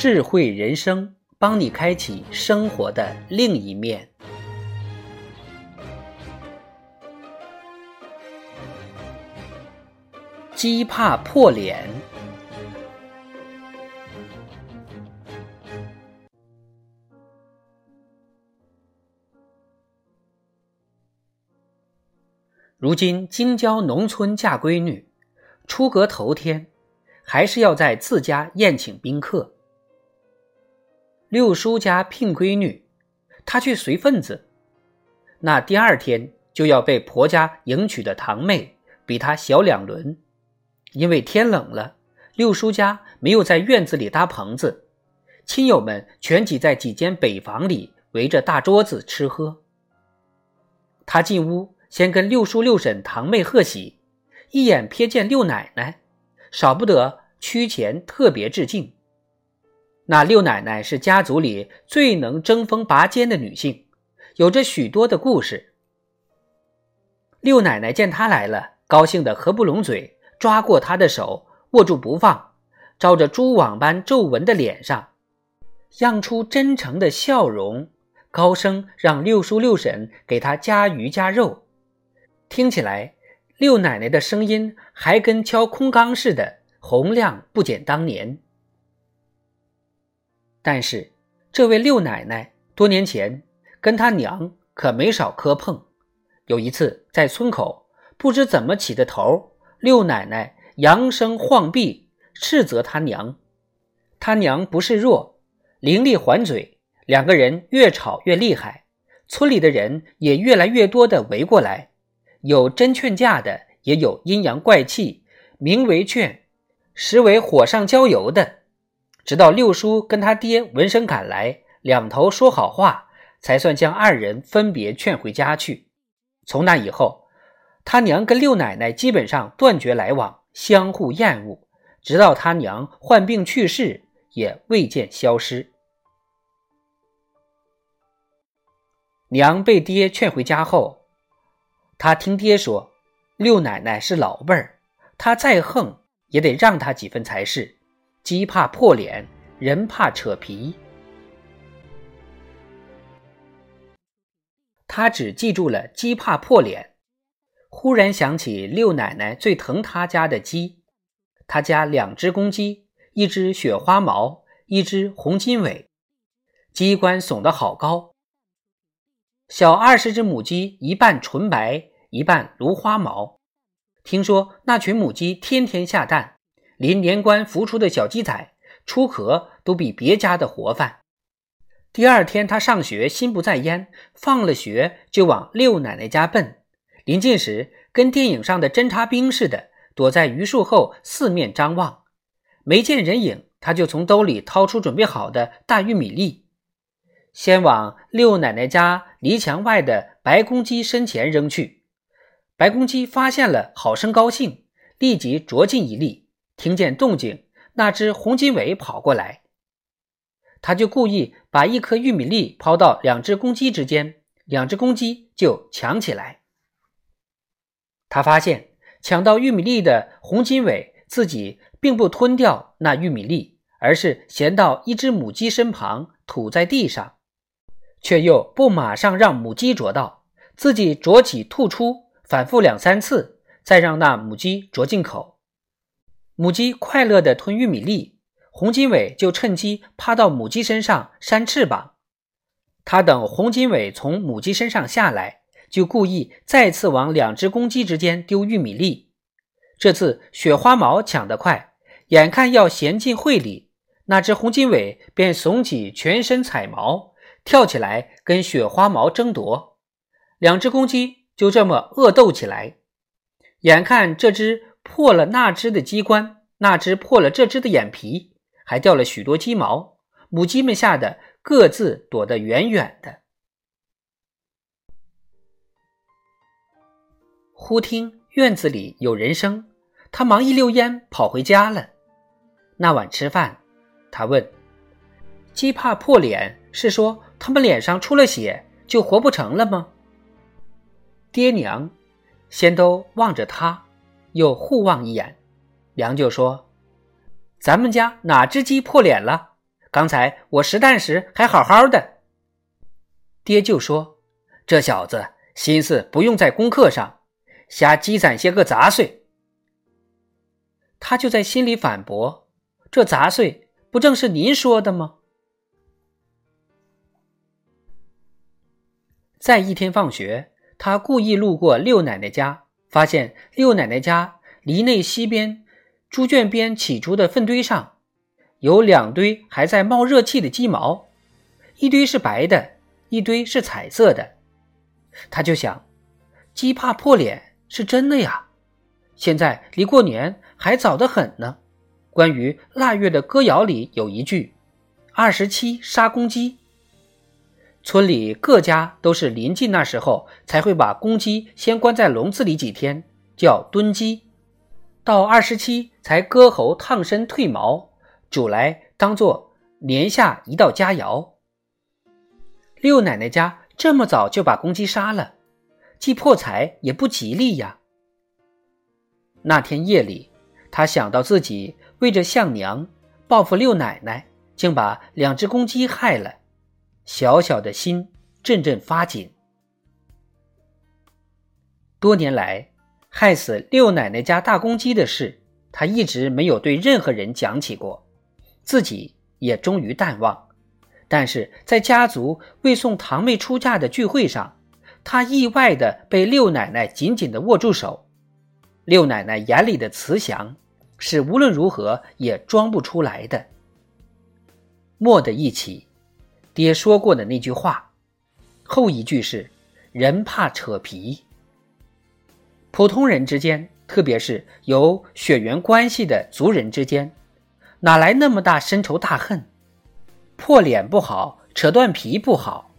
智慧人生，帮你开启生活的另一面。鸡怕破脸。如今京郊农村嫁闺女，出阁头天，还是要在自家宴请宾客。六叔家聘闺女，她去随份子，那第二天就要被婆家迎娶的堂妹比她小两轮。因为天冷了，六叔家没有在院子里搭棚子，亲友们全挤在几间北房里，围着大桌子吃喝。他进屋。先跟六叔六婶堂妹贺喜，一眼瞥见六奶奶，少不得屈前特别致敬。那六奶奶是家族里最能争锋拔尖的女性，有着许多的故事。六奶奶见他来了，高兴得合不拢嘴，抓过他的手，握住不放，照着蛛网般皱纹的脸上，漾出真诚的笑容，高声让六叔六婶给他加鱼加肉。听起来，六奶奶的声音还跟敲空缸似的洪亮不减当年。但是，这位六奶奶多年前跟她娘可没少磕碰。有一次在村口，不知怎么起的头，六奶奶扬声晃臂斥责她娘。她娘不示弱，伶俐还嘴，两个人越吵越厉害，村里的人也越来越多的围过来。有真劝架的，也有阴阳怪气，名为劝，实为火上浇油的。直到六叔跟他爹闻声赶来，两头说好话，才算将二人分别劝回家去。从那以后，他娘跟六奶奶基本上断绝来往，相互厌恶，直到他娘患病去世，也未见消失。娘被爹劝回家后。他听爹说，六奶奶是老辈儿，他再横也得让他几分才是。鸡怕破脸，人怕扯皮。他只记住了鸡怕破脸，忽然想起六奶奶最疼他家的鸡。他家两只公鸡，一只雪花毛，一只红金尾，鸡冠耸得好高。小二十只母鸡，一半纯白。一半芦花毛，听说那群母鸡天天下蛋，连年关孵出的小鸡仔出壳都比别家的活泛。第二天他上学心不在焉，放了学就往六奶奶家奔。临近时，跟电影上的侦察兵似的，躲在榆树后四面张望，没见人影，他就从兜里掏出准备好的大玉米粒，先往六奶奶家篱墙外的白公鸡身前扔去。白公鸡发现了，好生高兴，立即啄进一粒。听见动静，那只红金尾跑过来，他就故意把一颗玉米粒抛到两只公鸡之间，两只公鸡就抢起来。他发现抢到玉米粒的红金尾自己并不吞掉那玉米粒，而是衔到一只母鸡身旁，吐在地上，却又不马上让母鸡啄到，自己啄起吐出。反复两三次，再让那母鸡啄进口。母鸡快乐地吞玉米粒，洪金伟就趁机趴到母鸡身上扇翅膀。他等洪金伟从母鸡身上下来，就故意再次往两只公鸡之间丢玉米粒。这次雪花毛抢得快，眼看要衔进会里，那只洪金伟便耸起全身彩毛，跳起来跟雪花毛争夺。两只公鸡。就这么恶斗起来，眼看这只破了那只的机关，那只破了这只的眼皮，还掉了许多鸡毛，母鸡们吓得各自躲得远远的。忽听院子里有人声，他忙一溜烟跑回家了。那晚吃饭，他问：“鸡怕破脸，是说他们脸上出了血就活不成了吗？”爹娘先都望着他，又互望一眼。娘就说：“咱们家哪只鸡破脸了？刚才我拾蛋时还好好的。”爹就说：“这小子心思不用在功课上，瞎积攒些个杂碎。”他就在心里反驳：“这杂碎不正是您说的吗？”在一天放学。他故意路过六奶奶家，发现六奶奶家篱内西边猪圈边起出的粪堆上，有两堆还在冒热气的鸡毛，一堆是白的，一堆是彩色的。他就想，鸡怕破脸是真的呀。现在离过年还早得很呢。关于腊月的歌谣里有一句：“二十七杀公鸡。”村里各家都是临近那时候才会把公鸡先关在笼子里几天，叫蹲鸡，到二十七才割喉烫身褪毛，煮来当做年下一道佳肴。六奶奶家这么早就把公鸡杀了，既破财也不吉利呀。那天夜里，他想到自己为着向娘报复六奶奶，竟把两只公鸡害了。小小的心阵阵发紧。多年来，害死六奶奶家大公鸡的事，他一直没有对任何人讲起过，自己也终于淡忘。但是在家族为送堂妹出嫁的聚会上，他意外的被六奶奶紧紧的握住手。六奶奶眼里的慈祥，是无论如何也装不出来的。蓦的一起。爹说过的那句话，后一句是“人怕扯皮”。普通人之间，特别是有血缘关系的族人之间，哪来那么大深仇大恨？破脸不好，扯断皮不好，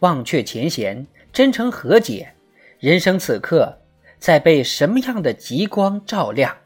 忘却前嫌，真诚和解，人生此刻在被什么样的极光照亮？